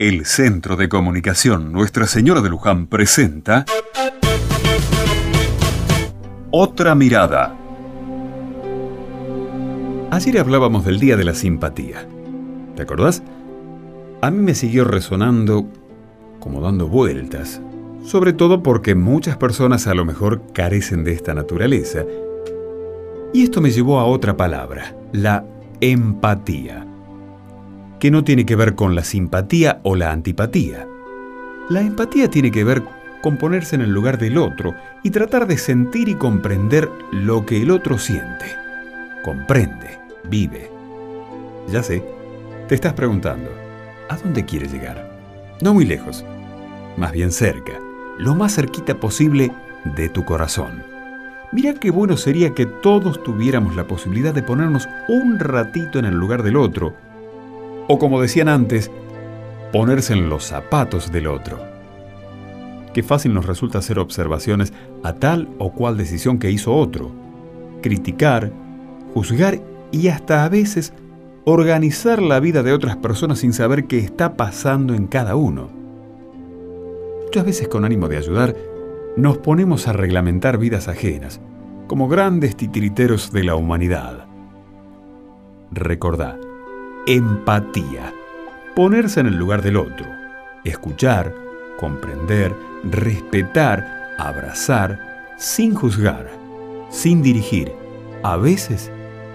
El Centro de Comunicación Nuestra Señora de Luján presenta Otra Mirada. Ayer hablábamos del Día de la Simpatía. ¿Te acordás? A mí me siguió resonando como dando vueltas, sobre todo porque muchas personas a lo mejor carecen de esta naturaleza. Y esto me llevó a otra palabra, la empatía que no tiene que ver con la simpatía o la antipatía. La empatía tiene que ver con ponerse en el lugar del otro y tratar de sentir y comprender lo que el otro siente. Comprende, vive. Ya sé, te estás preguntando, ¿a dónde quieres llegar? No muy lejos, más bien cerca, lo más cerquita posible de tu corazón. Mira qué bueno sería que todos tuviéramos la posibilidad de ponernos un ratito en el lugar del otro o como decían antes, ponerse en los zapatos del otro. Qué fácil nos resulta hacer observaciones a tal o cual decisión que hizo otro, criticar, juzgar y hasta a veces organizar la vida de otras personas sin saber qué está pasando en cada uno. Muchas veces con ánimo de ayudar, nos ponemos a reglamentar vidas ajenas, como grandes titiriteros de la humanidad. Recordá, empatía. Ponerse en el lugar del otro. Escuchar, comprender, respetar, abrazar, sin juzgar, sin dirigir. A veces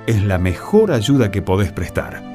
es la mejor ayuda que podés prestar.